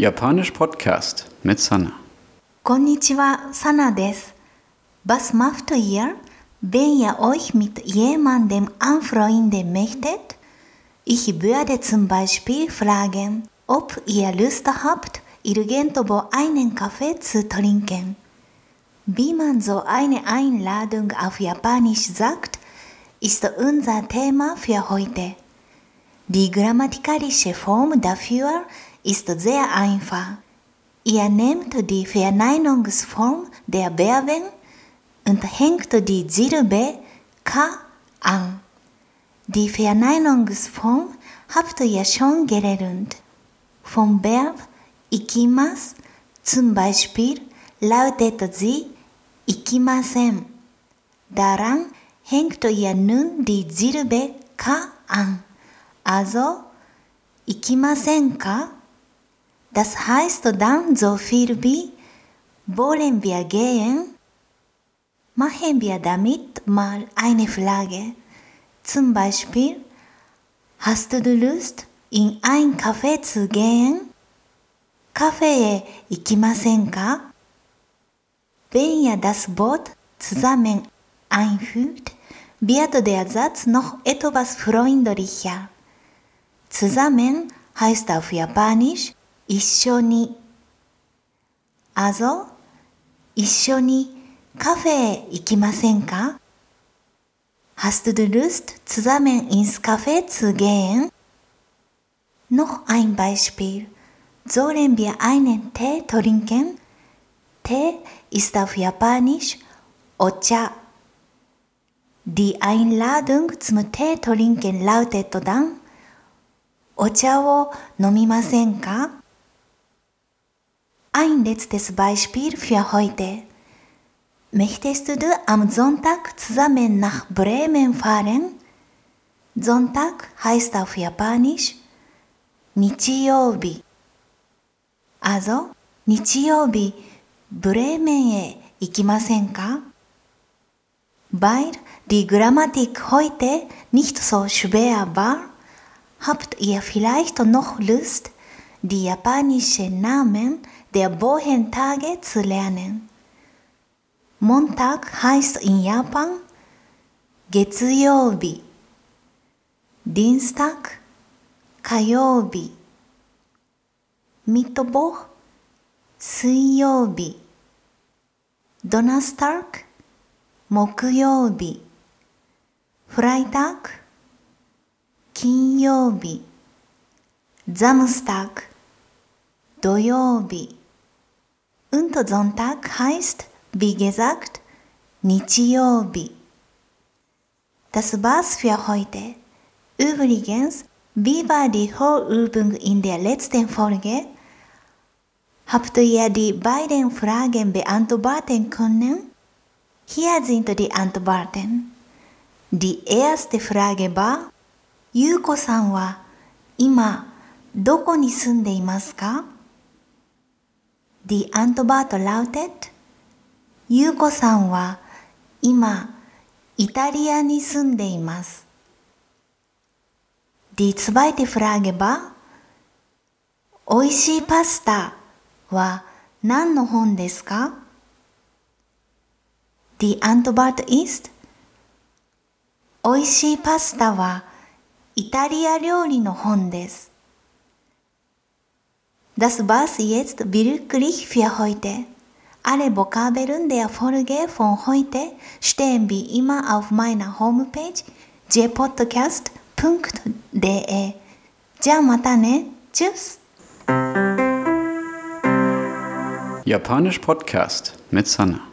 Japanisch Podcast mit Sana. Konnichiwa, Sana des. Was macht ihr, wenn ihr euch mit jemandem anfreunden möchtet? Ich würde zum Beispiel fragen, ob ihr Lust habt, irgendwo einen Kaffee zu trinken. Wie man so eine Einladung auf Japanisch sagt, ist unser Thema für heute. Die grammatikalische Form dafür ist sehr einfach. Ihr nehmt die Verneinungsform der Verben und hängt die Silbe ka an. Die Verneinungsform habt ihr schon gelernt. Vom Verb ikimas zum Beispiel lautet sie ikimasen. Daran hängt ihr nun die Silbe ka an. Also ikimasen ka? Das heißt dann so viel wie wollen wir gehen? Machen wir damit mal eine Frage. Zum Beispiel, hast du Lust, in ein Café zu gehen? カフェへ行きませんか Wenn ihr das Wort zusammen einfügt, wird der Satz noch etwas freundlicher. Zusammen heißt auf Japanisch 一緒に。Also, 一緒にカフェへ行きませんか Hast du Lust, zusammen ins Café zu gehen? Noch ein Beispiel. Sollen wir einen Tee trinken? Tee ist auf Japanisch Ocha. Die Einladung zum Tee trinken lautet dann お茶を飲みませんか ein letztes Beispiel für heute. Möchtest du am Sonntag zusammen nach Bremen fahren? Sonntag heißt auf Japanisch Nichiyobi. Also, Nichiyobi, Bremen e ikimasen ka? Weil die Grammatik heute nicht so schwer war, habt ihr vielleicht noch Lust, die japanischen Namen der Wochentage zu lernen. Montag heißt in Japan 月曜日 Dienstag 火曜日 Mittwoch 水曜日 Donnerstag 木曜日 Freitag 金曜日 Samstag Doyobi. Und Sonntag heißt, wie gesagt, Nichiyobi. Das war's für heute. Übrigens, wie war die Vorübung in der letzten Folge? Habt ihr die beiden Fragen beantworten können? Hier sind die Antworten. Die erste Frage war, Yuko-san wa ima doko ni sunde ka? こに住んでいますか Die Antwort lautet ゆうこさんは今イタリアに住んでいます。Die zweite Frage war おいしいパスタは何の本ですか？Die Antwort ist おいしいパスタはイタリア料理の本です。Das war's jetzt wirklich für heute. Alle Vokabeln der Folge von heute stehen wie immer auf meiner Homepage jpodcast.de. じゃあまたね。Tschüss! Japanisch Podcast mit Sana.